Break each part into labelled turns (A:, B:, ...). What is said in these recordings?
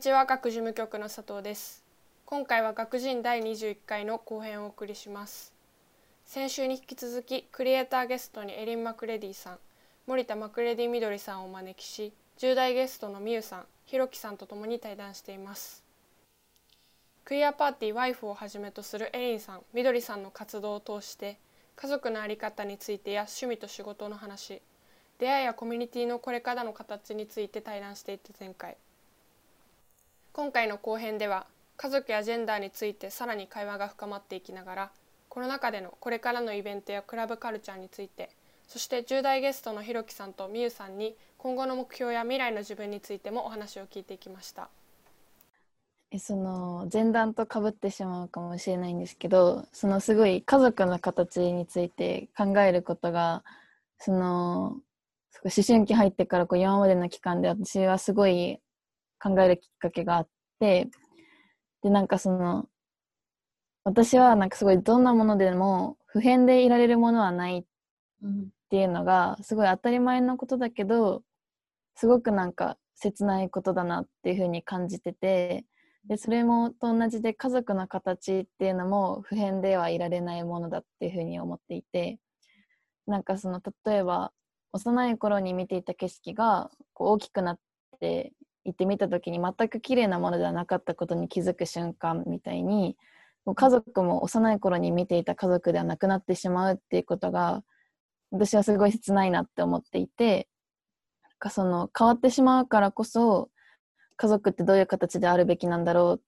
A: にちは学事務局の佐藤です。今回は学人第21回の後編をお送りします。先週に引き続きクリエイターゲストにエリン・マクレディさん森田マクレディみどりさんをお招きし10代ゲストのみゆさんひろきさんとともに対談しています。クリアパーティーワイフをはじめとするエリンさんみどりさんの活動を通して家族の在り方についてや趣味と仕事の話出会いやコミュニティのこれからの形について対談していた前回今回の後編では家族やジェンダーについてさらに会話が深まっていきながらコロナ禍でのこれからのイベントやクラブカルチャーについてそして10代ゲストのひろきさんとみゆさんに今後の目標や未来の自分についてもお話を聞いていきました。
B: えその前段とかぶってしまうかもしれないんですけどそのすごい家族の形について考えることがその思春期入ってからこう今までの期間で私はすごい考えるきっかけがあってでなんかその私はなんかすごいどんなものでも普遍でいられるものはないっていうのがすごい当たり前のことだけどすごくなんか切ないことだなっていうふうに感じててでそれもと同じで家族の形っていうのも普遍ではいられないものだっていうふうに思っていてなんかその例えば幼い頃に見ていた景色がこう大きくなって行ってみた時に全く綺麗なものではなかったことに気づく瞬間みたいに家族も幼い頃に見ていた家族ではなくなってしまうっていうことが私はすごい切ないなって思っていてかその変わってしまうからこそ家族ってどういう形であるべきなんだろうっ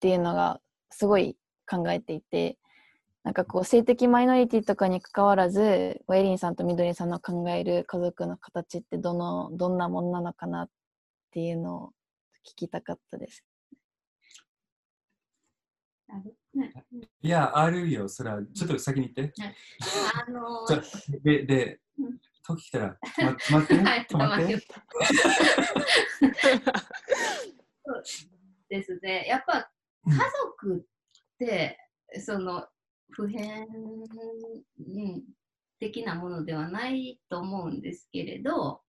B: ていうのがすごい考えていてなんかこう性的マイノリティとかにかかわらずエリンさんとみどりさんの考える家族の形ってどのどんなものなのかなっていうのを聞きたかったです。
C: いや、あるよ。それは、ちょっと先に言って。あのー、で、で、時来たら、止まって、はい、止まって。
D: そうですね。やっぱ、家族って、その、普遍、うん、的なものではないと思うんですけれど、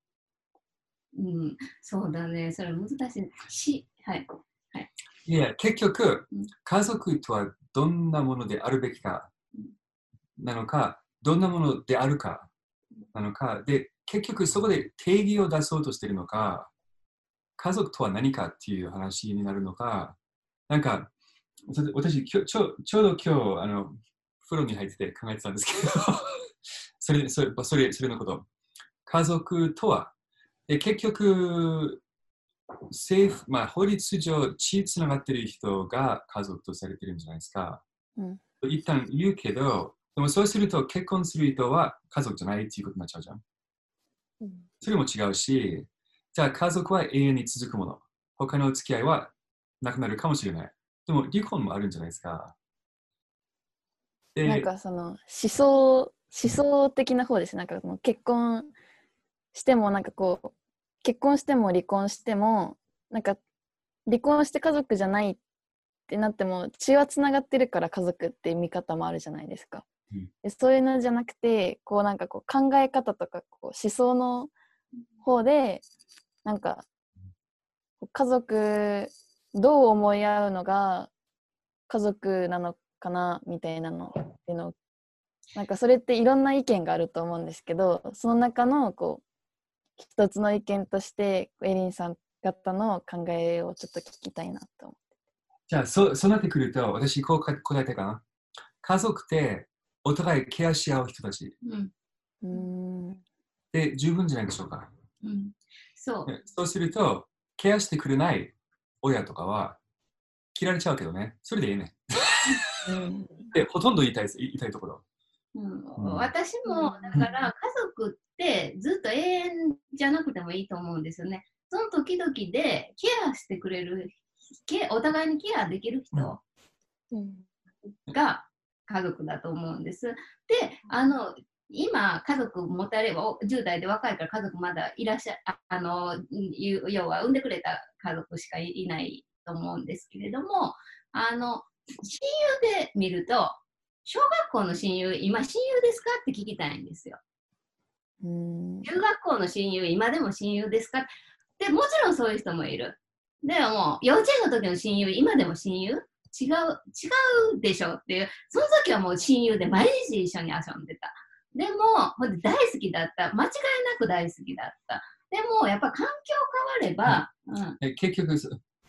D: うん、そうだね、それ難しい。し、はい。はい、
C: いや、結局、家族とはどんなものであるべきかなのか、どんなものであるかなのか、で、結局そこで定義を出そうとしているのか、家族とは何かっていう話になるのか、なんか、私、ちょちょうど今日、あの、風呂に入ってて考えてたんですけど それそれそれそれのこと。家族とはで結局、政府、まあ、法律上血つながっている人が家族とされてるんじゃないですか。うん、一旦言うけど、でもそうすると結婚する人は家族じゃないっていうことになっちゃうじゃん。うん、それも違うし、じゃあ家族は永遠に続くもの。他の付き合いはなくなるかもしれない。でも離婚もあるんじゃないですか。
B: なんかその思想思想的な方ですなんかもう結婚してもなんかこう結婚しても離婚してもなんか離婚して家族じゃないってなっても血はつながってるから家族っていう見方もあるじゃないですか。うん、でそういうのじゃなくてこうなんかこう考え方とかこう思想の方でなんか家族どう思い合うのが家族なのかなみたいなのっていうのなんかそれっていろんな意見があると思うんですけどその中のこう一つの意見としてエリンさん方の考えをちょっと聞きたいなと思って。
C: じゃあそそうなってくると私こう答えたかな家族ってお互いケアし合う人たち。うん、で十分じゃないでしょうか。うん、そうそうするとケアしてくれない親とかは切られちゃうけどねそれでいいね。うん、でほとんど言いたい言いたいところ。
D: うん、私もだから家族ってずっと永遠じゃなくてもいいと思うんですよね。その時々でケアしてくれるお互いにケアできる人が家族だと思うんです。であの今家族持たれば10代で若いから家族まだいらっしゃあの要は産んでくれた家族しかいないと思うんですけれどもあの親友で見ると小学校の親友、今親友ですか？って聞きたいんですよ。中学校の親友、今でも親友ですか？でもちろんそういう人もいる。でも、幼稚園の時の親友、今でも親友？違う、違うでしょっていう、その時はもう親友で毎日一緒に遊んでた。でも、ほんで大好きだった。間違いなく大好きだった。でも、やっぱ環境変われば、うん、
C: え結局、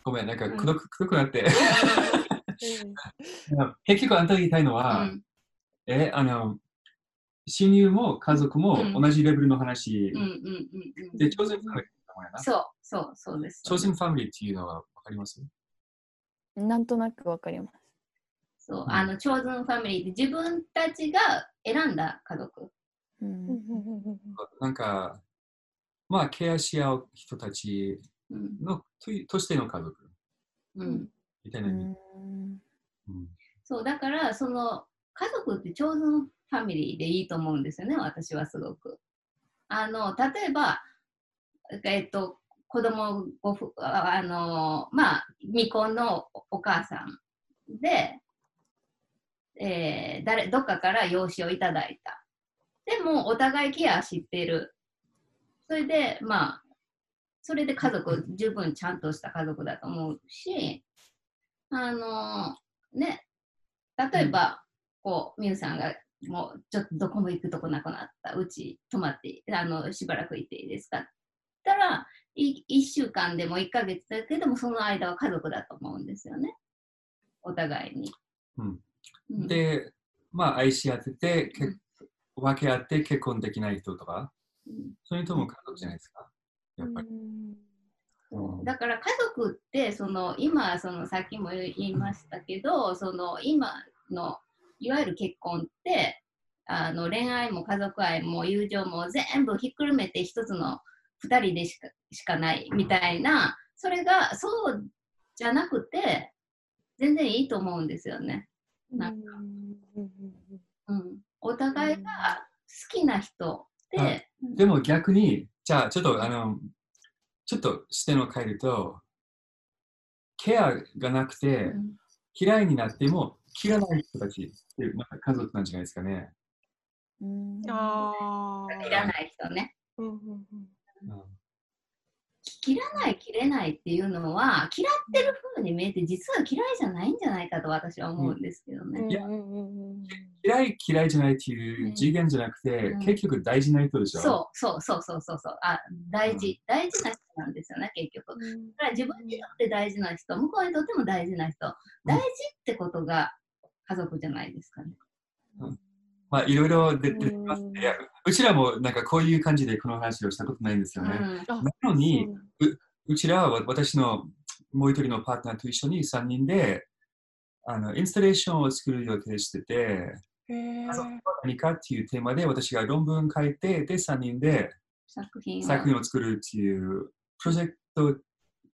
C: ごめん、なんか
D: うん
C: くどく,、くどくなって。
E: うん
C: 結局あんたが言いたいの
D: う
C: は、
D: ん、
C: え、あの、親友も家族も
D: うん
C: 同じレベルの話で、超人ファミリーだもんやな。
D: そう、そう、そうです。
C: 超人ファミリーっていうのはわかります
B: なんとなくわかります。
D: そう、
C: うん
D: あの、チョーズンファミリーって自分たちが選んだ家族。
B: うん
C: なんか、まあ、ケアし合う人たち
D: うん、
C: のととしての家族
D: うん。
B: う
C: みたいな意味。
B: ん
C: うん
D: そう、だから、その、家族ってチョーズンファミリーでいいと思うんですよね、私はすごく。あの、例えば、えっと、子供ごふああの、まあ、未婚のお母さんで、えー誰、どっかから養子をいただいた。でも、お互いケアしてる。それで、まあ、それで家族、十分ちゃんとした家族だと思うし、あの、ね、例えば、こう、みゆさんが、もう、ちょっとどこも行くとこなくなった。うち泊まって、あの、しばらくいていいですかたら、い1週間でも1ヶ月だけでも、その間は家族だと思うんですよね。お互いに。
C: うん
D: うん、
C: で、まあ、愛し合ってて、け
D: うん
C: 分け合って結婚できない人とか、
D: うん
C: それとも家族じゃないですか。やっぱり。
D: だから家族ってその今そのさっきも言いましたけどその今のいわゆる結婚ってあの恋愛も家族愛も友情も全部ひっくるめて一つの2人でしかしかないみたいなそれがそうじゃなくて全然いいと思うんですよね。なんうん、お互いが好きな人で、
C: でも逆に、じゃあちょっとあの、ちょっと視点を変えると、ケアがなくて
D: うん。
C: 嫌いになっても切らない人たちっていう、まあ、家族なんじゃないですかね。
B: うん。
E: あ
D: いらない人ね。
E: うんうん。
C: うん
D: 切らない切れないっていうのは嫌ってる風に見えて実は嫌いじゃないんじゃないかと私は思うんですけどね。
E: うんうんうん
C: 嫌い嫌いじゃないっていう次元じゃなくて、
D: うん
C: 結局大事な人でしょ？
D: そうそうそうそうそうそうあ大事、大事な人なんですよね結局。だ
E: うん
D: から自分にとって大事な人向こうにとっても大事な人大事ってことが家族じゃないですかね。
C: まあいろいろ出てます
E: うん
C: ね。うちらもなんかこういう感じでこの話をしたことないんですよね。
D: うん
E: あ
C: なのに、
E: そう
C: うちらは私のもう一人のパートナーと一緒に3人であのインスタレーションを作る予定してて、
E: へー
C: 家族は何かっていうテーマで私が論文書いて、で3人で
D: 作品を
C: 作品を作るっていうプロジェクト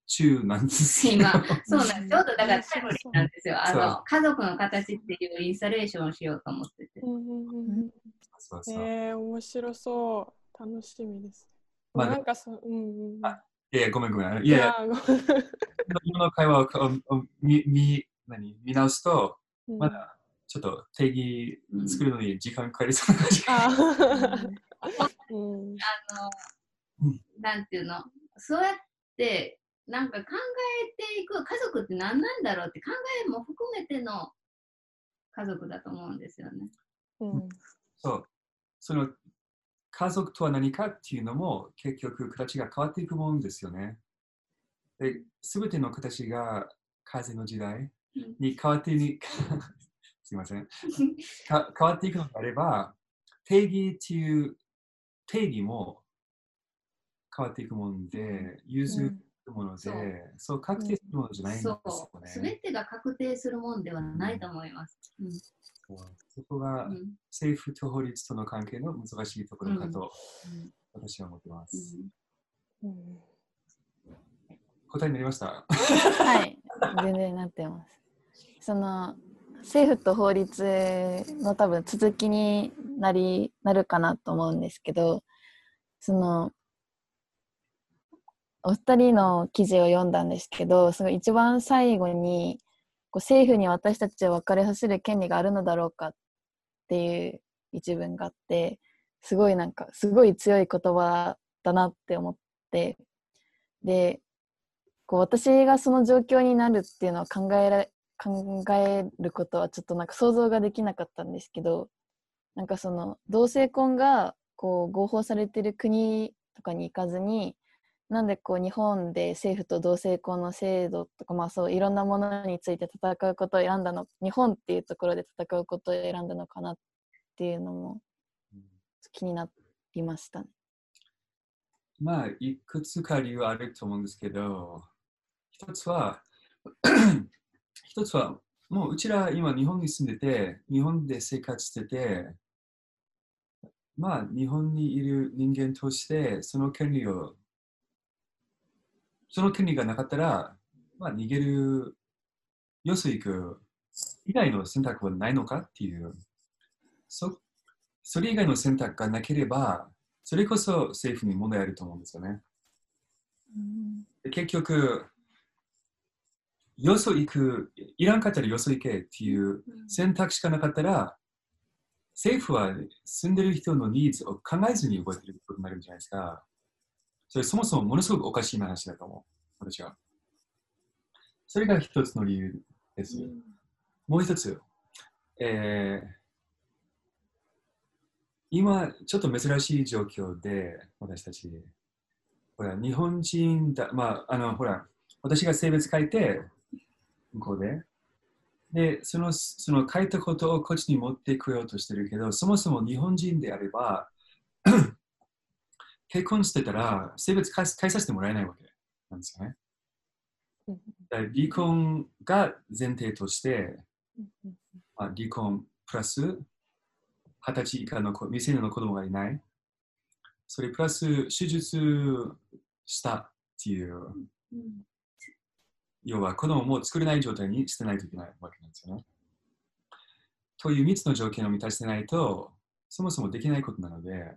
C: 中なんですよ。
D: 今そうなんです ちょうどだからタイムリーなんですよ。あの家族の形っていうインスタレーションをしようと思ってて。
E: うんうんうん
C: そうそう。
E: えー、面白そう。楽しみです。
C: まあ
E: なんかそう、うんうん。
C: あいやいや、ごめんごめん。いやいや、今の会話を見見何？見直すと、
E: ごめん
C: まだちょっと定義
D: うん
C: 作るのに時間かかりそうな感じ。
E: うん
D: あの
C: うん、
D: なんていうの、そうやって、なんか考えていく、家族って何なんだろうって考えも含めての家族だと思うんですよね。
E: うん
C: そう。その家族とは何かっていうのも結局形が変わっていくもんですよね。で、すべての形が風の時代に変わってい すいません。か変わっていくのであれば、定義っていう定義も変わっていくもんで、譲るもので、
D: そう
C: そう確定するものじゃないんです
D: そ
C: よね。
D: べてが確定するもんではないと思います。うん
C: そこが
D: うん。
C: 政府と法律との関係の難しいところかと
D: うん。
C: 私は思ってます。答えになりました？
B: はい、全然なってます。その政府と法律の多分続きになりなるかなと思うんですけど、そのお二人の記事を読んだんですけど、その一番最後にこう政府に私たちを別れさせる権利があるのだろうかっていう一文があって、すごいなんかすごい強い言葉だなって思って、でこう私がその状況になるっていうのは考えら考えることはちょっとなんか想像ができなかったんですけどなんかその同性婚がこう合法されてる国とかに行かずになんでこう日本で政府と同性婚の制度とかまあそういろんなものについて戦うことを選んだの日本っていうところで戦うことを選んだのかなっていうのも気になりましたね。
C: まあ、いくつか理由あると思うんですけど、一つは、一つは、もううちら今日本に住んでて、日本で生活してて、まあ日本にいる人間としてその権利を、その権利がなかったら、まあ逃げる、よそ行く以外の選択はないのかっていう、そそれ以外の選択がなければ、それこそ政府に問題あると思うんですよね。で結局、よそ行く、いらんかったらよそ行けっていう選択しかなかったら、政府は住んでる人のニーズを考えずに動いてることになるんじゃないですか。それそもそもものすごくおかしい話だと思う、私は。それが一つの理由です。もう一つ、えー、今、ちょっと珍しい状況で、私たち、ほら、日本人だ、まあ、あの、ほら、私が性別変えて、向こうで。で、その、その変えたことをこっちに持ってこようとしてるけど、そもそも日本人であれば、結婚してたら、性別変えさせてもらえないわけなんですよね。離婚が前提として、まあ、離婚プラス二十歳以下の子未成年の子供がいない。それプラス手術したっていう、要は子供も作れない状態にしてないといけないわけなんですよね。という3つの条件を満たしてないと、そもそもできないことなので、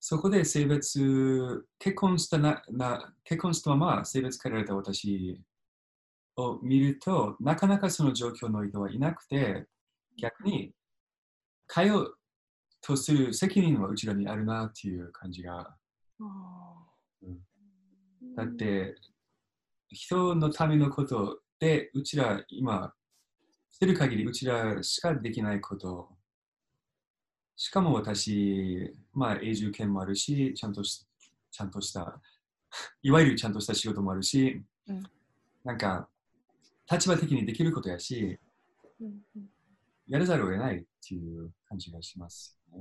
C: そこで性別、結婚したなな結婚したまま性別変えられた私を見ると、なかなかその状況の人はいなくて、逆に変えようとする責任はうちらにあるなっていう感じが。うんだって、人のためのことで、うちら今、してる限りうちらしかできないこと。しかも私、まあ永住権もあるし、ちゃんとしちゃんとした、いわゆるちゃんとした仕事もあるし、
E: うん。
C: なんか、立場的にできることやし、やらざるを得ないっていう感じがします、ね。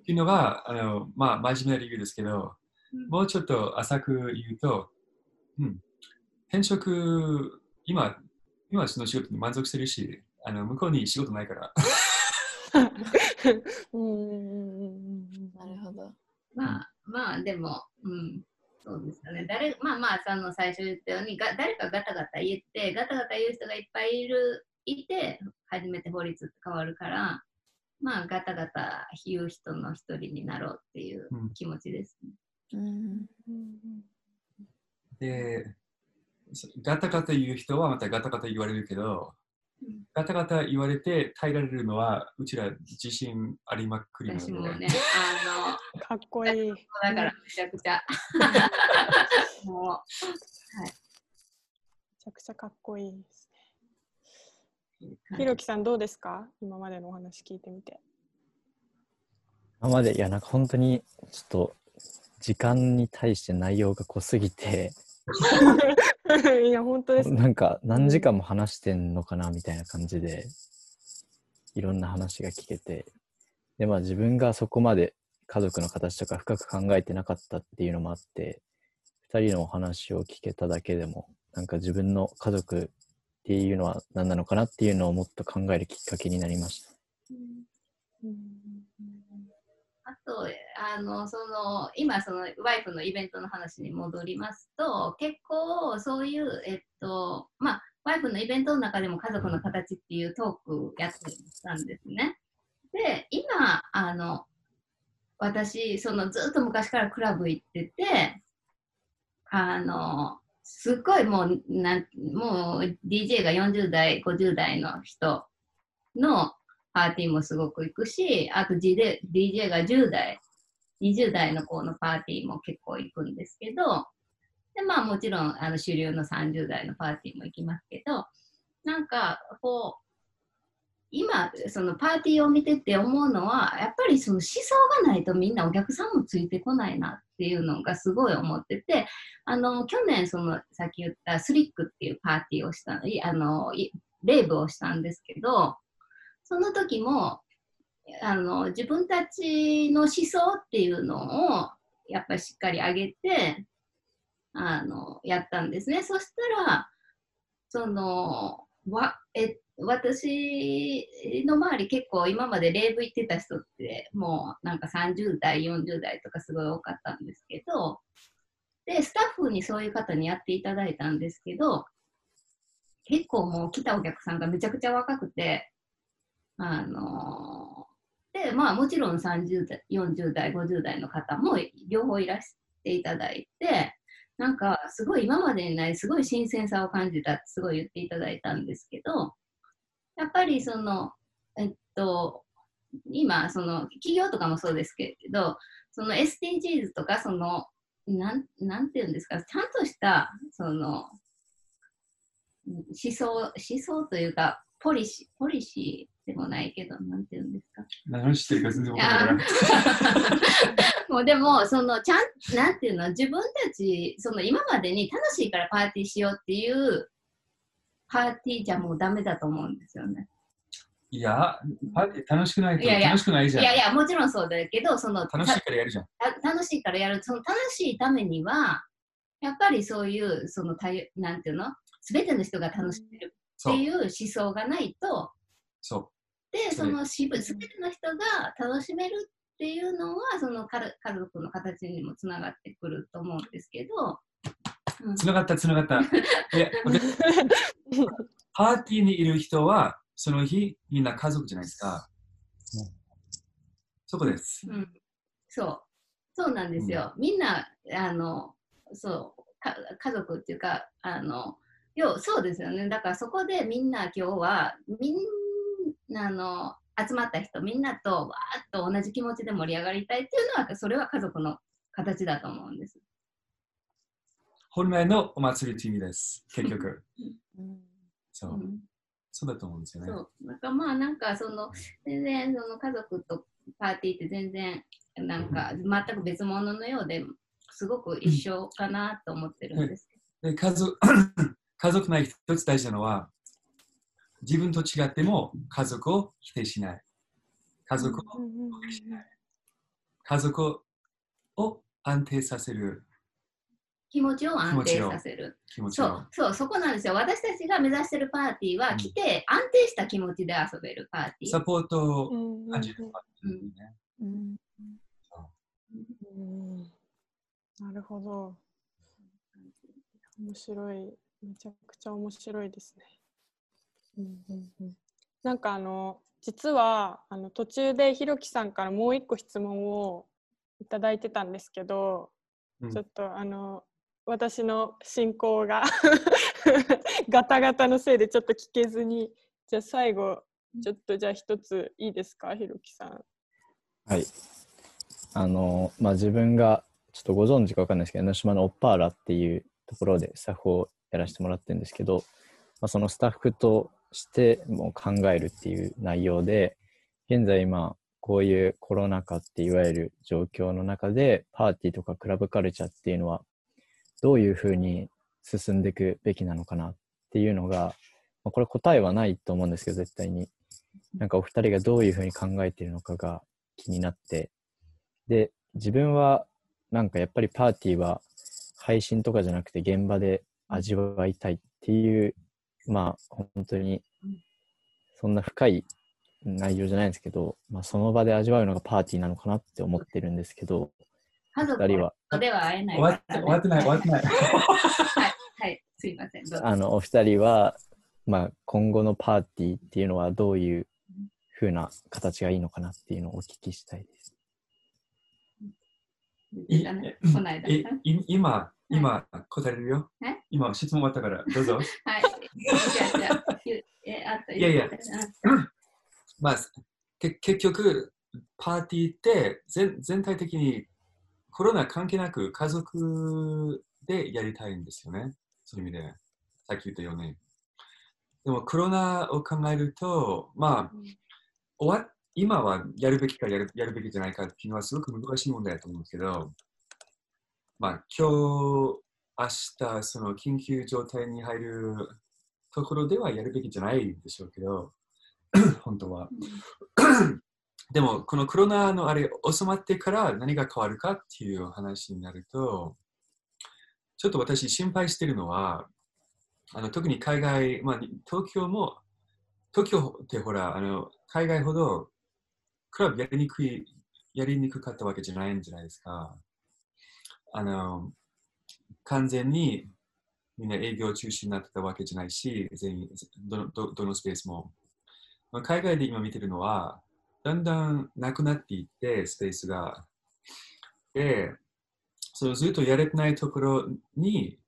C: っていうのが、あのまあ、真面目な理由ですけど、
D: うん。
C: もうちょっと浅く言うと、うん、転職、今、今その仕事に満足してるし、あの向こうに仕事ないから。うん。
B: なるほど。
D: まあまあでも、うん、そうですよね。誰まあまあその最初言ったようにが誰かガタガタ言ってガタガタ言う人がいっぱいいるいて初めて法律って変わるからまあガタガタ言う人の一人になろうっていう気持ちですね。
B: うん。
C: うん。で、ガタガタ言う人はまたガタガタ言われるけど、
D: うん。
C: ガタガタ言われて耐えられるのは、うちら自信ありまくりなので、
D: 私もね、あ
E: かっこいい。
D: のだからめちゃくちゃ。も
E: めちゃくちゃかっこいいですね。
D: う
E: ひろきさんどうですか？今までのお話聞いてみて。
F: 今まで、いや、なんか本当に、ちょっと、時間に対して内容が濃すぎて、
E: いや、本当ですね。
F: なんか何時間も話してんのかなみたいな感じで、いろんな話が聞けて、で、まあ自分がそこまで家族の形とか深く考えてなかったっていうのもあって、二人のお話を聞けただけでも、なんか自分の家族っていうのは何なのかなっていうのをもっと考えるきっかけになりました。
D: あとあのその今そのワイフのイベントの話に戻りますと結構そういうえっとまあワイフのイベントの中でも家族の形っていうトークやってたんですね。で今あの私そのずっと昔からクラブ行っててあのすっごいもうなんもう DJ が40代50代の人のパーティーもすごく行くし、あと DJ, が10代20代の子のパーティーも結構行くんですけど、で、まあもちろん、あの、主流の30代のパーティーも行きますけど、なんか、こう、今、そのパーティーを見てて思うのは、やっぱりその思想がないとみんなお客さんもついてこないなっていうのがすごい思ってて、あの、去年、その、さっき言ったスリックっていうパーティーをした、いあの、レイブをしたんですけど、その時も、あの、自分たちの思想っていうのを、やっぱりしっかり上げて、あの、やったんですね。そしたら、その、わ、え、私の周り結構今までレイブ行ってた人ってもうなんか30代、40代とかすごい多かったんですけど、で、スタッフにそういう方にやっていただいたんですけど、結構もう来たお客さんがめちゃくちゃ若くて、あのーで、まあもちろん30代、40代、50代の方も両方いらしていただいて、なんかすごい今までにないすごい新鮮さを感じたってすごい言っていただいたんですけど、やっぱりその、えっと、今、その企業とかもそうですけど、その SDGs とか、その、なんなんていうんですか、ちゃんとした、その、思想、思想というか、ポリシー、ポリシーでもないけど、なんていうんですか。
C: 何してるか全然わからない。
D: もうでも、その、ちゃん、なんていうの、自分たち、その今までに楽しいからパーティーしようっていうパーティーじゃもうダメだと思うんですよね。
C: いや、パーティー楽しくないと
D: いやいや
C: 楽しくないじゃん。
D: いやいや、もちろんそうだけど、その、
C: 楽しいからやるじゃん。
D: た楽しいからやる、その楽しいためには、やっぱりそういう、その多様、なんていうの、すべての人が楽しめるっ。ていう思想がないと、
C: そ
D: で、
C: そ
D: のしぶすべての人が楽しめるっていうのは、その家家族の形にもつながってくると思うんですけど、うん
C: う。つながった、つながった。いや、でパーティーにいる人は、その日、みんな家族じゃないですか
F: うん。
C: そこです。
D: うん、そう、そうなんですよ。みんな、あの、そうか、家族っていうか、あの、要そうですよね。だからそこでみんな今日は、みんなあの、集まった人、みんなとわーっと同じ気持ちで盛り上がりたいっていうのは、それは家族の形だと思うんです。
C: 本来のお祭りという意味です。結局。そうう。
D: ん
C: そうだと思うんですよね。
D: そう。なんかまあなんかその、全然その家族とパーティーって全然なんか全く別物のようですごく一緒かなと思ってるんですけ
C: で家族 家族内一つ大事なのは、自分と違っても家族を否定しない。家族を家族を安定させる
D: ど、気持ちを安定させる。
C: 気持ちを
D: そう。、そう、そこなんですよ。私たちが目指してるパーティーは、
C: うん
D: 来て安定した気持ちで遊べるパーティー。
C: サポートを
E: うん
C: 感じるパーティーね。
B: うん
E: うんなるほど。面白い。めちゃくちゃ面白いですね。うんうんうんなんかあの実はあの途中でひろきさんからもう一個質問をいただいてたんですけど、
C: うん
E: ちょっとあの私の進行が ガタガタのせいでちょっと聞けずにじゃあ最後ちょっとじゃあ一ついいですかひろきさん。
F: はい。あの、まあ、自分が、ちょっとご存知かわかんないですけど、江ノ島のオッパーラっていうところでスタッフをやらせてもらってるんですけど、まあ、そのスタッフとしても考えるっていう内容で、現在今、こういうコロナ禍っていわゆる状況の中で、パーティーとかクラブカルチャーっていうのは、どういうふうに進んでいくべきなのかなっていうのが、これ答えはないと思うんですけど、絶対に。なんかお二人がどういうふうに考えているのかが気になって、で、自分はなんかやっぱりパーティーは配信とかじゃなくて現場で味わいたいっていう、まあ本当にそんな深い内容じゃないんですけど、まあその場で味わうのがパーティーなのかなって思ってるんですけど、
D: 家族
F: 二人は、
D: では会えない
C: 終わ終わってない、終わってない。
D: はい、はい、すいません。
F: あのお二人は、まあ今後のパーティーっていうのはどういう風な形がいいのかなっていうのをお聞きしたいです。
C: 今、今、答えるよ？
D: え？
C: 今、質問終わったから、どうぞ。
D: はい。
C: いやいやまあ、け結局、パーティーって全全体的にコロナ関係なく家族でやりたいんですよね。そういう意味で、さっき言ったように。でもコロナを考えると、まあ、終わ今はやるべきかやるやるべきじゃないかっていうのはすごく難しい問題だと思うんですけど、まあ、今日、明日、その緊急状態に入るところではやるべきじゃないでしょうけど、本当は。でも、このコロナのあれ収まってから何が変わるかっていう話になると、ちょっと私心配してるのは、あの特に海外、まあ、東京も、東京ってほら、あの海外ほどクラブやりにくい、やりにくかったわけじゃないんじゃないですか。あの、完全にみんな営業中止になってたわけじゃないし、全員どのどどのスペースも。海外で今見てるのは、だんだんなくなっていって、スペースが。で、そのずっとやれてないところに、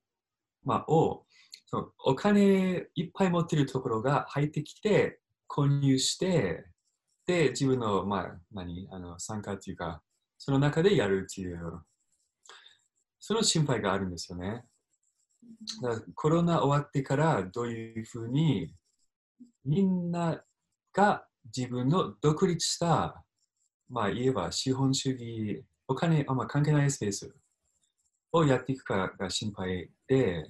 C: まあ、をそのお金いっぱい持ってるところが入ってきて、購入して、で、自分の、まあ、何、あの参加っていうか、その中でやるっていう、その心配があるんですよね。だコロナ終わってからどういうふうにみんなが自分の独立した、まあ言えば資本主義、お金あんま関係ないスペースをやっていくかが心配で、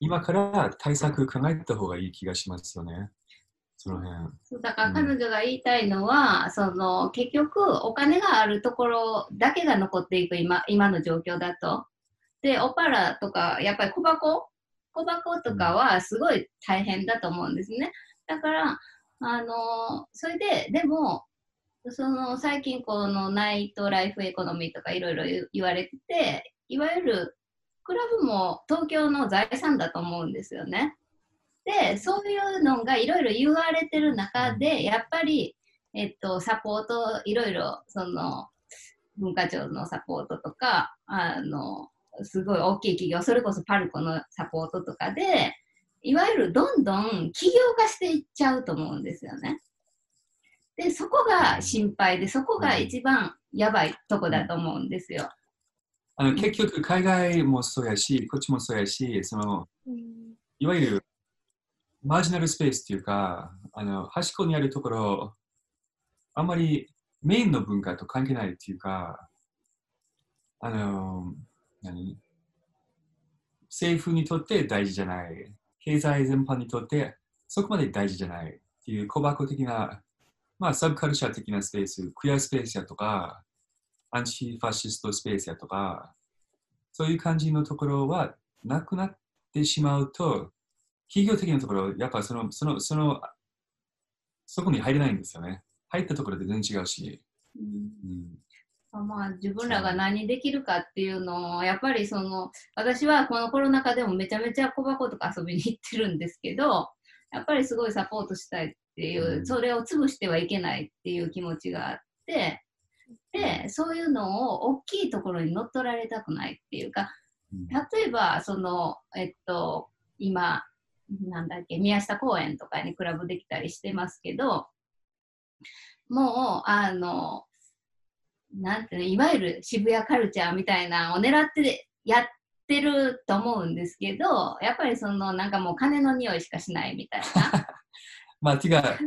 C: 今から対策考えた方がいい気がしますよね。その辺。
D: そうだから彼女が言いたいのは、その結局お金があるところだけが残っていく今今の状況だと。で、オパラとか、やっぱり小箱？小箱とかはすごい大変だと思うんですね。だから、あのそれで、でも、その最近このナイトライフエコノミーとかいろいろ言言われてて、いわゆるクラブも東京の財産だと思うんですよね。で、そういうのがいろいろ言われてる中で、やっぱり、えっと、サポート、いろいろ、その、文化庁のサポートとか、あの、すごい大きい企業、それこそパルコのサポートとかで、いわゆるどんどん企業化していっちゃうと思うんですよね。で、そこが心配で、そこが一番やばいとこだと思うんですよ。
C: あの結局、海外もそうやし、こっちもそうやし、そのいわゆるマージナルスペースっていうか、あの端っこにあるところ、あんまりメインの文化と関係ないっていうか、あの、何？政府にとって大事じゃない。経済全般にとってそこまで大事じゃないっていう小箱的な、まあ、サブカルチャー的なスペース、クエアスペースやとか、アンチファシストスペースやとか、そういう感じのところはなくなってしまうと、企業的なところ、やっぱその、その、その、そこに入れないんですよね。入ったところで全然違うし。うん
D: まあ、自分らが何できるかっていうのをやっぱりその私はこのコロナ禍でもめちゃめちゃ小箱とか遊びに行ってるんですけどやっぱりすごいサポートしたいっていう、
C: うん。
D: それを潰してはいけないっていう気持ちがあってでそういうのを大きいところに乗っ取られたくないっていうか
C: うん。
D: 例えばそのえっと今なんだっけ宮下公園とかにクラブできたりしてますけどもうあのなんていうのいわゆる渋谷カルチャーみたいなのを狙ってやってると思うんですけどやっぱりそのなんかもう金の匂いしかしないみたいな。
C: まあ、てか、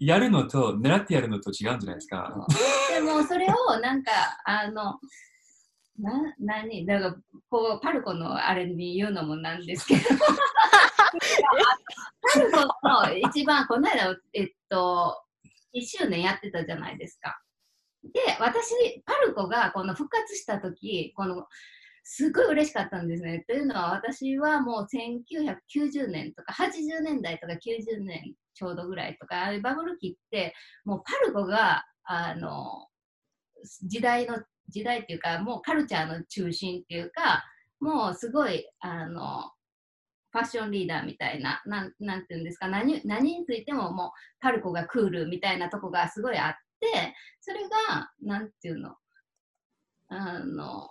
C: やるのと、狙ってやるのと違うんじゃないですか。
D: でもそれをなんかあのな何？だからこうパルコのあれに言うのもなんですけど。パルコの一番この間えっと1周年やってたじゃないですか。で私パルコがこの復活した時このすごい嬉しかったんですね。というのは私はもう1990年とか80年代とか90年ちょうどぐらいとかあバブル期ってもうパルコがあの時代の時代っていうかもうカルチャーの中心っていうかもうすごいあのファッションリーダーみたいななんていうんですか何何についてももうパルコがクールみたいなとこがすごいあってそれがなんていうの？あの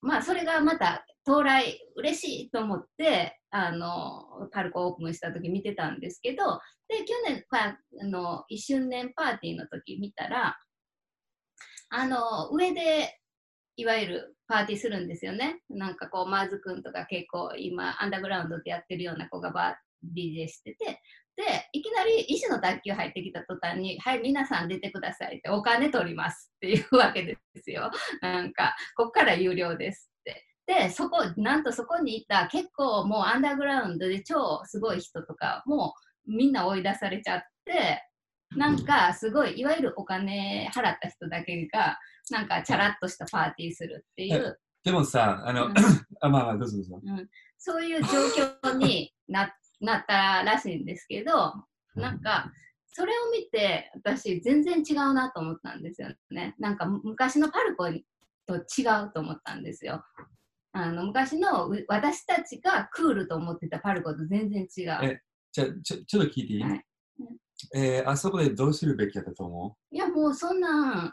D: まあそれがまた到来嬉しいと思ってあのパルコオープンした時見てたんですけどで去年あの1周年パーティーの時見たらあの上でいわゆるパーティーするんですよね。なんかこう、マーズくんとか結構今、アンダーグラウンドでやってるような子がバー DJ してて、いきなり医師の卓球入ってきた途端に、はい、皆さん出てくださいって、お金取りますっていうわけですよ。なんか、こっから有料ですって。で、そこ、なんとそこにいた結構もうアンダーグラウンドで超すごい人とか、もうみんな追い出されちゃって、なんかすごい、いわゆるお金払った人だけが、なんかチャラッとしたパーティーするっていう、
C: でもさ、あの、
D: うん
C: あまあまあ、どうぞどうぞ。
D: そういう状況にななったらしいんですけど、なんか、それを見て、私、全然違うなと思ったんですよね。なんか、む昔のパルコと違うと思ったんですよ。あの昔のう私たちがクールと思ってたパルコと全然違う。
C: えじゃあちょ、ちょっと聞いていい、
D: はい
C: えーあそこでどうするべきだったと思
D: いや、もうそんなん、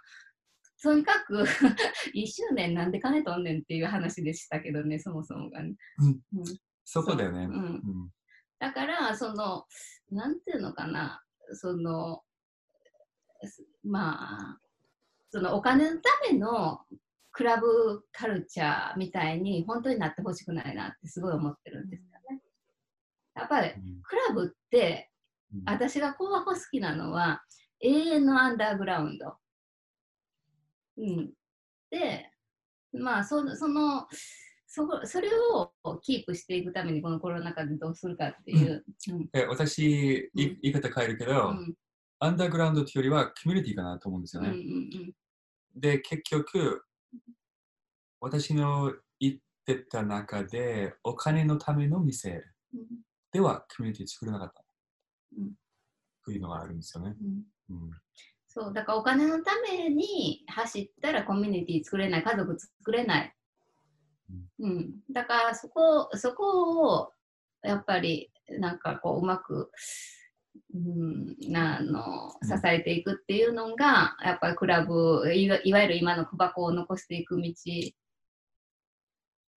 D: とにかく 1周年なんで金取んねんっていう話でしたけどね、そもそもがね。
C: うん
D: うん
C: うそこだよね。
D: そううん
C: うん
D: だから、その、なんていうのかな、その、すまあ、そのお金のためのクラブカルチャーみたいに本当になってほしくないなってすごい思ってるんですよね。やっぱり
C: うん
D: クラブって
C: うん
D: 私がこう好きなのは永遠のアンダーグラウンド。うん、で、まあそのそのそこそれをキープしていくためにこのコロナ禍でどうするかっていう。うん。
C: え私、言い方変えるけど、
D: うん。
C: アンダーグラウンドというよりはコミュニティかなと思うんですよね。
D: ん
C: で、結局、私の言ってた中で、お金のための店
D: うん。
C: ではコミュニティ作れなかった。
D: うん。
C: というのがあるんですよね。
D: うん。
C: うん。
D: そうだからお金のために走ったらコミュニティ作れない家族作れない、うん、だからそこそこをやっぱりなんかこううまく、うん、なあの
C: うん
D: 支えていくっていうのがやっぱりクラブいわいわゆる今のクバコを残していく道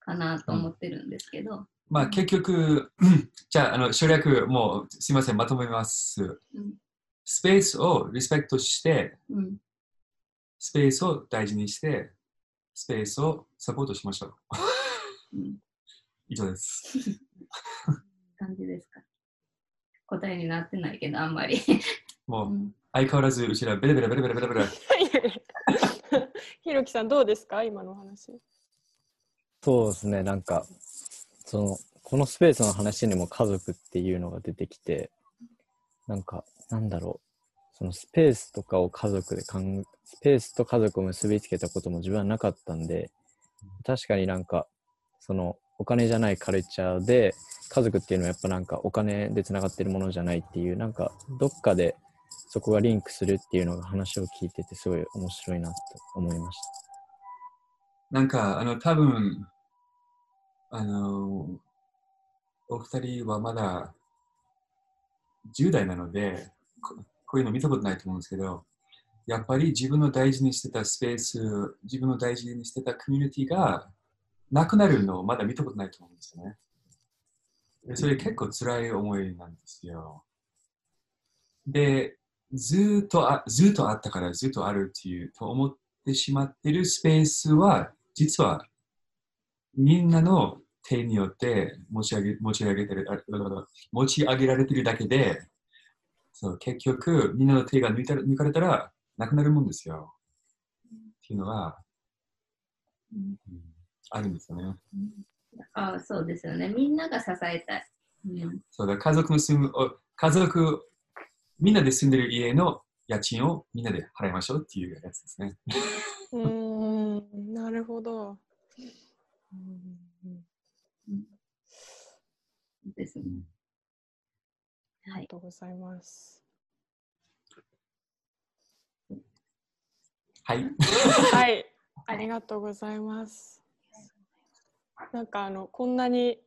D: かなと思ってるんですけど、
C: まあ結局、うん。じゃあ、あの省略、もうすみません、まとめます。
D: うん。
C: スペースをリスペクトして、
D: うん、
C: スペースを大事にして、スペースをサポートしましょう。
D: うん、
C: 以上です。
D: 感じですか？答えになってないけどあんまり、
C: もう
D: うん
C: 相変わらずうちらベラベラベラベラベラベラ。
E: ひろきさんどうですか？今の話。
F: そうですね、なんか、その、このスペースの話にも家族っていうのが出てきて、なんか、なんだろう、そのスペースとかを家族で考え、スペースと家族を結びつけたことも自分はなかったんで、確かになんか、その、お金じゃないカルチャーで、家族っていうのはやっぱなんかお金でつながってるものじゃないっていう、なんか、どっかでそこがリンクするっていうのが話を聞いてて、すごい面白いなと思いました。
C: なんか、あの、多分あの、お二人はまだ10代なのでこ、ういうの見たことないと思うんですけど、やっぱり自分の大事にしてたスペース、自分の大事にしてたコミュニティがなくなるのをまだ見たことないと思うんですよね。でそれ結構辛い思いなんですよ。で、ずっとあずっとあったからずっとあるっていうと思ってしまってるスペースは実はみんなの手によって持ち上げ持ち上げてる持ち上げられてるだけでそう結局みんなの手が抜いたら抜かれたらなくなるもんですよ。っていうのは、
D: うん
C: うんあるんですよね。
D: ああそうですよね。みんなが支えたい。うん
C: そうだ家族の住むお家族みんなで住んでる家の家賃をみんなで払いましょうっていうやつですね。
E: うーん、なるほど。うん
D: ですね。はい。
E: ありがとうございます。
C: はい。
E: はい、ありがとうございます。なんかあのこんなに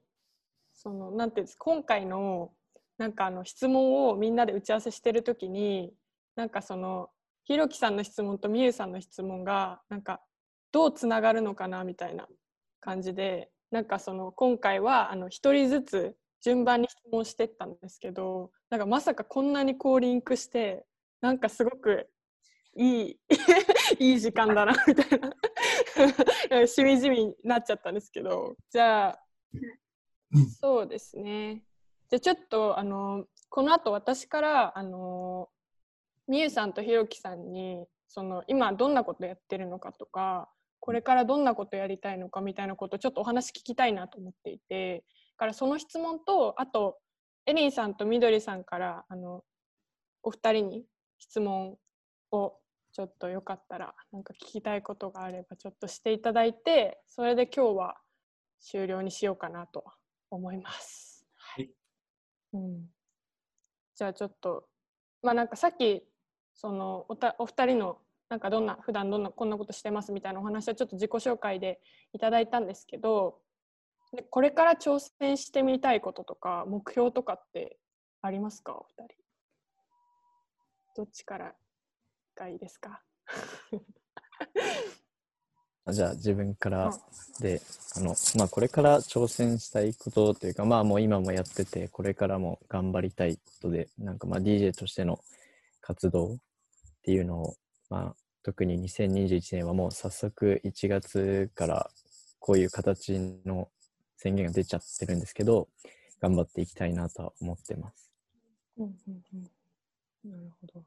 E: そのなんていうんです今回のなんかあの質問をみんなで打ち合わせしてるときになんかそのひろきさんの質問とみゆさんの質問がなんかどうつながるのかなみたいな感じでなんかその今回はあの一人ずつ順番に質問してったんですけどなんかまさかこんなにこうリンクしてなんかすごくいい いい時間だなみたいな。しみじみになっちゃったんですけどじゃあ
C: うん
E: そうですね。じゃあちょっとあのこの後私からあのみゆさんとひろきさんにその今どんなことやってるのかとかこれからどんなことやりたいのかみたいなことをちょっとお話聞きたいなと思っていてからその質問とあとエリンさんとみどりさんからあのお二人に質問をちょっとよかったらなんか聞きたいことがあればちょっとしていただいてそれで今日は終了にしようかなと思います。
C: はい。
E: うん、じゃあちょっとまあなんかさっきそのおたお二人のなんかどんな普段どんなこんなことしてますみたいなお話はちょっと自己紹介でいただいたんですけどでこれから挑戦してみたいこととか目標とかってありますか？お二人。どっちからがいいですか？
F: じゃあ自分から
E: うん。
F: で、あの、まあこれから挑戦したいことというか、まあもう今もやってて、これからも頑張りたいことで、なんかまあ DJ としての活動っていうのを、まあ特に2021年はもう早速1月からこういう形の宣言が出ちゃってるんですけど、頑張っていきたいなとは思ってます。
E: うんうんうん。なるほど。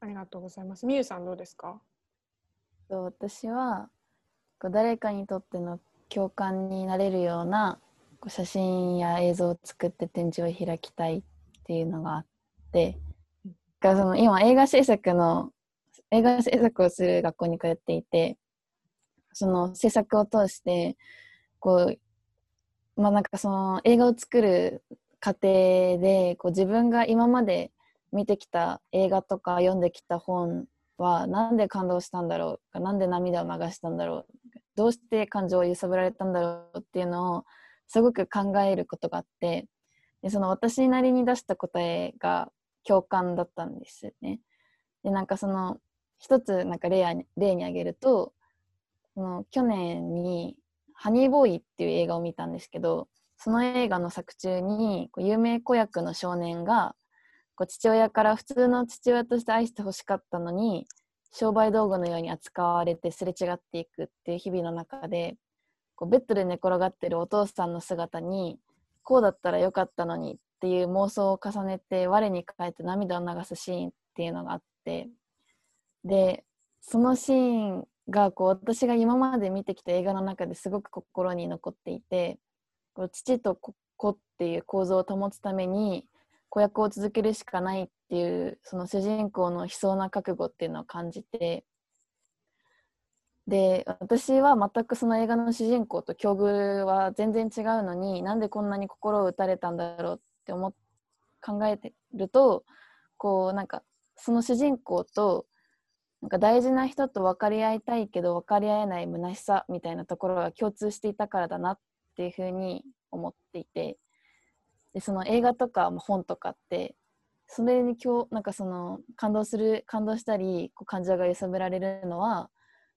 E: ありがとうございます。みゆさんどうですか？
B: と私はこう誰かにとっての共感になれるようなこう写真や映像を作って展示を開きたいっていうのがあって
E: うん
B: がその今映画制作の映画制作をする学校に通っていてその制作を通してこうまあなんかその映画を作る過程でこう自分が今まで見てきた映画とか読んできた本はなんで感動したんだろうなんで涙を流したんだろうどうして感情を揺さぶられたんだろうっていうのをすごく考えることがあってでその私なりに出した答えが共感だったんですよね。でなんかその一つなんか例に例に挙げるとその去年に「ハニーボーイ」っていう映画を見たんですけどその映画の作中に有名子役の少年が父親から普通の父親として愛してほしかったのに商売道具のように扱われてすれ違っていくっていう日々の中でこうベッドで寝転がってるお父さんの姿にこうだったらよかったのにっていう妄想を重ねて我に返って涙を流すシーンっていうのがあってでそのシーンがこう私が今まで見てきた映画の中ですごく心に残っていてこう父と子っていう構造を保つために子役を続けるしかないっていうその主人公の悲壮な覚悟っていうのを感じてで私は全くその映画の主人公と境遇は全然違うのになんでこんなに心を打たれたんだろうって思っ考えてるとこうなんかその主人公となんか大事な人と分かり合いたいけど分かり合えない虚しさみたいなところが共通していたからだなっていうふうに思っていてでその映画とか本とかってそれに今日なんかその感動する感動したりこう感情が揺さぶられるのは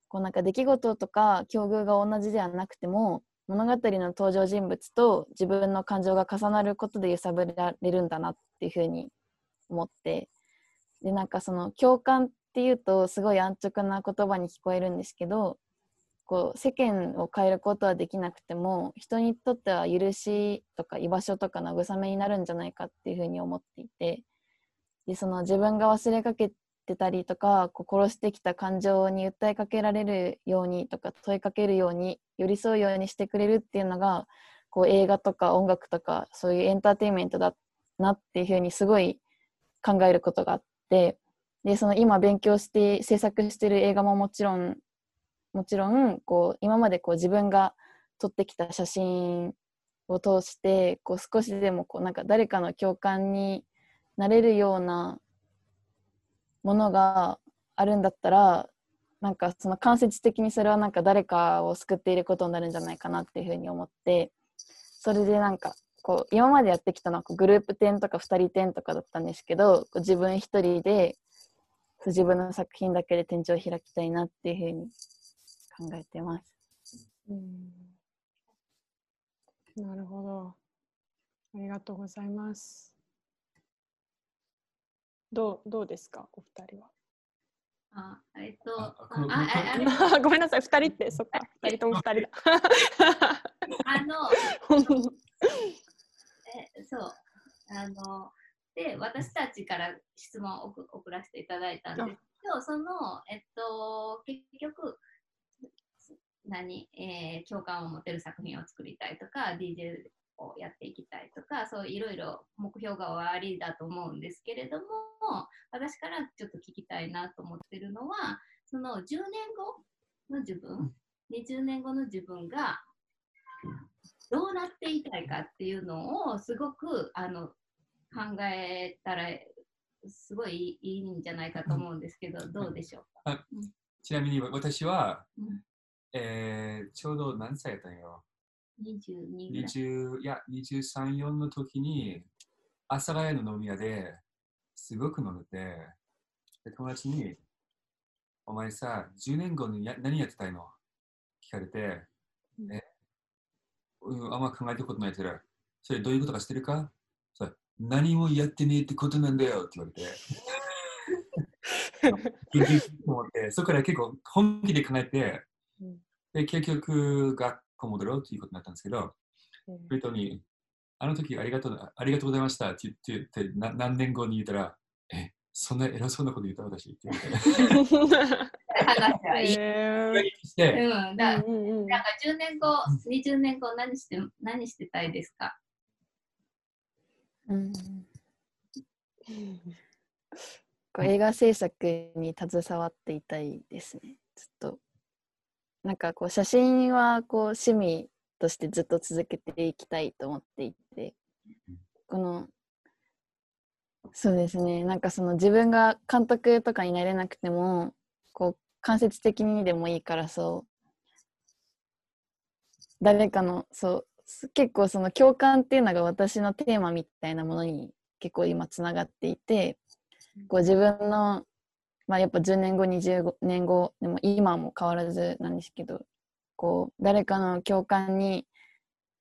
B: こうなんか出来事とか境遇が同じではなくても物語の登場人物と自分の感情が重なることで揺さぶられるんだなっていうふうに思ってでなんかその共感っていうとすごい安直な言葉に聞こえるんですけどこう世間を変えることはできなくても人にとっては許しとか居場所とか慰めになるんじゃないかっていうふうに思っていてでその自分が忘れかけてたりとかこう殺してきた感情に訴えかけられるようにとか問いかけるように寄り添うようにしてくれるっていうのがこう映画とか音楽とかそういうエンターテインメントだなっていうふうにすごい考えることがあってでその今勉強して制作してる映画ももちろんもちろんこう今までこう自分が撮ってきた写真を通してこう少しでもこうなんか誰かの共感になれるようなものがあるんだったらなんかその間接的にそれはなんか誰かを救っていることになるんじゃないかなっていうふうに思ってそれでなんかこう今までやってきたのはこうグループ展とか2人展とかだったんですけどこう自分一人で自分の作品だけで展示を開きたいなっていうふうに考えてます。
E: うんなるほど。ありがとうございます。どうどうですか、お二人は。
D: あえっと、
C: あ
D: ああああれ
E: ごめんなさい、二人って、そっか、二人とも二人だ。
D: あの、えそう、あの、で、私たちから質問を送送らせていただいたんですけど、その、えっと、結局、何、えー共感を持てる作品を作りたいとか、DJ をやっていきたいとか、そういろいろ目標がおありだと思うんですけれども、私からちょっと聞きたいなと思ってるのは、その10年後の自分、20年後の自分がどうなっていたいかっていうのをすごくあの考えたらすごいいいんじゃないかと思うんですけど、どうでしょうか？
C: ちなみに私は、
D: うん。
C: えーちょうど何歳やったんよ
D: 22ぐらい。
C: 20いや23、4の時に、阿佐ヶ谷の飲み屋ですごく飲んでて、で友達に、お前さ、10年後にや何やってたいの？聞かれて、
E: うん。
C: え、うん、あんま考えたことないけど、それどういうことか知ってるか？そう何もやってねえってことなんだよって言われて。緊急と思って、そこから結構本気で考えて、
E: うん
C: で、結局学校戻ろうっていうことになったんですけど、
E: うん
C: ブリトに、あの時ありがとうありがとうございましたって言って言ってな何年後に言ったら、え、そんな偉そうなこと言った私って言われて。
D: 話はいい。うんなんか10年後、20年後何して何してたいですか？
B: うん。こう映画制作に携わっていたいですね。ずっと。なんかこう写真はこう趣味としてずっと続けていきたいと思っていて。このそうですね。なんかその自分が監督とかになれなくてもこう間接的にでもいいからそう誰かのそうす 結構その共感っていうのが私のテーマみたいなものに結構今つながっていてこう自分の、まあ、やっぱ10年後20年後でも今も変わらずなんですけどこう誰かの共感に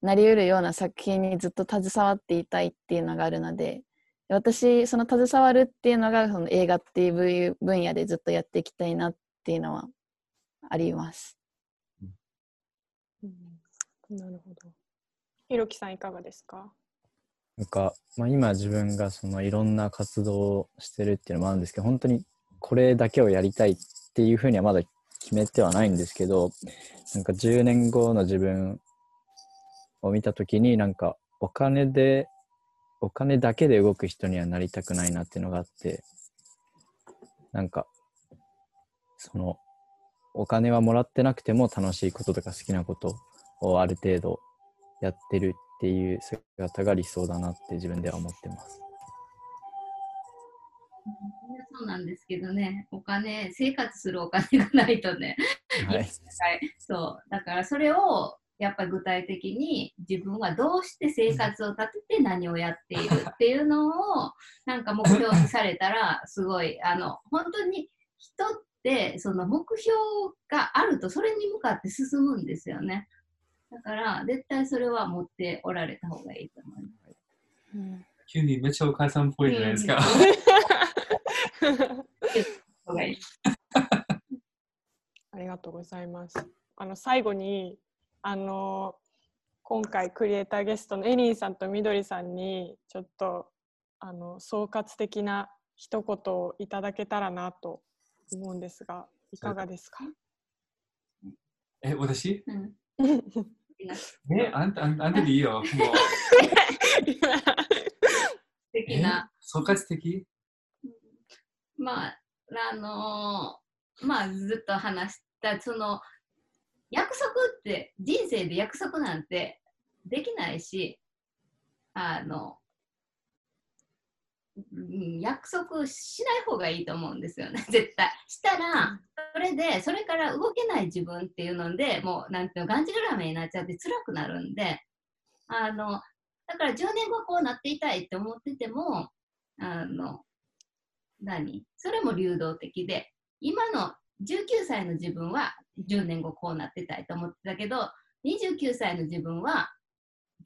B: なりうるような作品にずっと携わっていたいっていうのがあるので私その携わるっていうのがその映画っていう分野でずっとやっていきたいなっていうのはあります。
E: うんなるほど。ひろきさんいかがですか？
F: なんか、まあ、今自分がそのいろんな活動をしてるっていうのもあるんですけど本当にこれだけをやりたいっていうふうにはまだ決めてはないんですけどなんか10年後の自分を見た時になんかお金でお金だけで動く人にはなりたくないなっていうのがあってなんかそのお金はもらってなくても楽しいこととか好きなことをある程度やってるっていう姿が理想だなって自分では思ってます。
D: そうなんですけどね、お金、生活するお金がないとね、
F: はい、
D: はい、そう、だからそれをやっぱり具体的に自分はどうして生活を立てて何をやっているっていうのをなんか目標にされたらすごいあの本当に人ってその目標があるとそれに向かって進むんですよね。だから絶対それは持っておられた方がいいと思います。
B: うん
C: 急にめっちゃお母さんっぽいじゃないですか。
E: ありがとうございます。あの最後にあの今回クリエイターゲストのエリンさんとみどりさんにちょっとあの総括的な一言をいただけたらなと思うんですがいかがですか？
C: え、私？
D: うん
C: え、あんた、あんたでいいよ。もう、
D: 素敵な
C: 総括的？
D: まあ、あのーまあ、ずっと話した、その、約束って、人生で約束なんてできないし、あの、うん約束しない方がいいと思うんですよね、絶対。したら、それで、それから動けない自分っていうので、もう、なんていうの、がんじがらめになっちゃって辛くなるんで、あの、だから10年後こうなっていたいって思ってても、あの、何？それも流動的で今の19歳の自分は10年後こうなってたいと思ってたけど29歳の自分は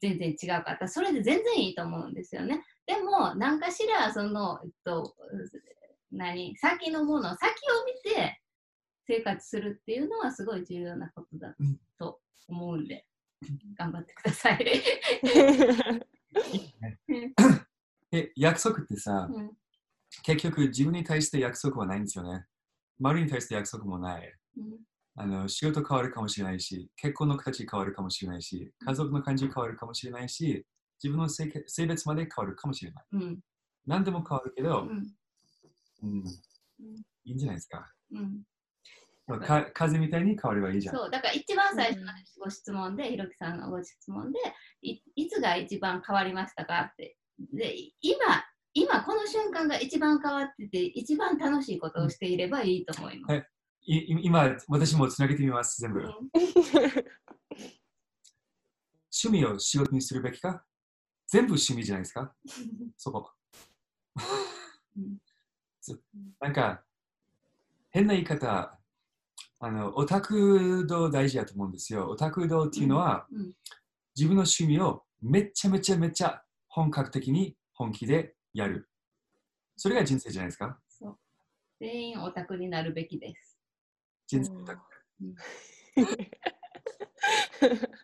D: 全然違うかった。それで全然いいと思うんですよね。でも何かしらその、えっと、何先のもの先を見て生活するっていうのはすごい重要なことだと思うんで、頑張ってください。
C: え、約束ってさ、
D: うん
C: 結局自分に対して約束はないんですよね。周りに対して約束もない。
D: うん
C: あの仕事変わるかもしれないし、結婚の形変わるかもしれないし、家族の感じ変わるかもしれないし、自分の性格性別まで変わるかもしれない。
D: うん
C: 何でも変わるけど、
D: うん
C: うん、いいんじゃないですか。
D: うん
C: まあか風みたいに変わればいいじゃん。
D: そうだから一番最初のご質問で、ひろきさんのご質問でい、いつが一番変わりましたかって。で、今、今この瞬間が一番変わってて、一番楽しいことをしていればいいと思います。
C: いい今、私もつなげてみます、全部。
D: うん
C: 趣味を仕事にするべきか？全部趣味じゃないですか？そこ。
D: うん
C: なんか、変な言い方、あの、オタク道大事だと思うんですよ。オタク道っていうのは、
D: うん
C: 自分の趣味をめちゃめちゃめちゃ本格的に本気でやる。それが人生じゃないですか？
D: そう全員オタクになるべきです。
C: 人生オタク。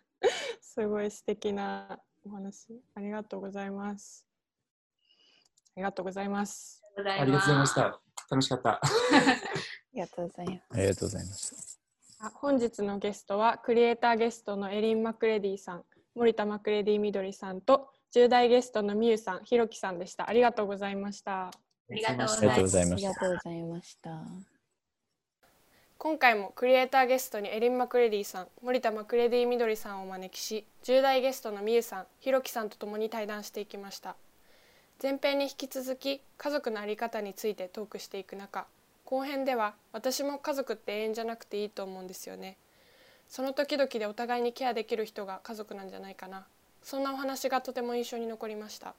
A: すごい素敵なお話ありがとうございます。ありがとうございます。
D: ありが
C: ありがとうございました。楽しかった。
B: ありがとうございます。
F: ありがとうございました。
A: あ本日のゲストはクリエイターゲストのエリン・マクレディさん、森田マクレディみどりさんと10代ゲストのみゆさん、ひろきさんでした。ありがとうございました。
F: ありがとうござい
B: あ
F: ました。
B: りがとうございました。
A: 今回もクリエイターゲストにエリン・マクレディさん、森田マクレディみどりさんをお招きし、10代ゲストのみゆさん、ひろきさんと共に対談していきました。前編に引き続き家族の在り方についてトークしていく中、後編では私も家族って永遠じゃなくていいと思うんですよね。その時々でお互いにケアできる人が家族なんじゃないかな。そんなお話がとても印象に残りました。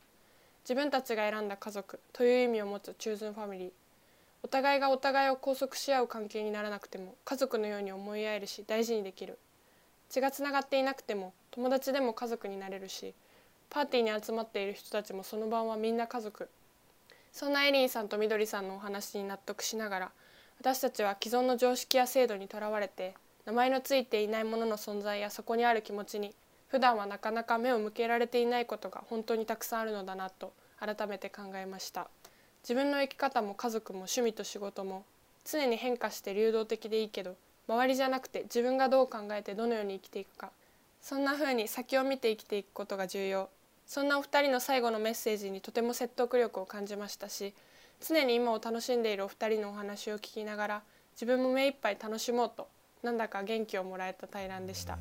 A: 自分たちが選んだ家族という意味を持つチューズンファミリー。お互いがお互いを拘束し合う関係にならなくても家族のように思い合えるし大事にできる。血がつながっていなくても友達でも家族になれるしパーティーに集まっている人たちもその晩はみんな家族。そんなエリンさんとみどりさんのお話に納得しながら私たちは既存の常識や制度にとらわれて名前のついていないものの存在やそこにある気持ちに普段はなかなか目を向けられていないことが本当にたくさんあるのだなと改めて考えました。自分の生き方も家族も趣味と仕事も常に変化して流動的でいいけど周りじゃなくて自分がどう考えてどのように生きていくかそんな風に先を見て生きていくことが重要そんなお二人の最後のメッセージにとても説得力を感じましたし常に今を楽しんでいるお二人のお話を聞きながら自分も目いっぱい楽しもうとなんだか元気をもらえた対談でした。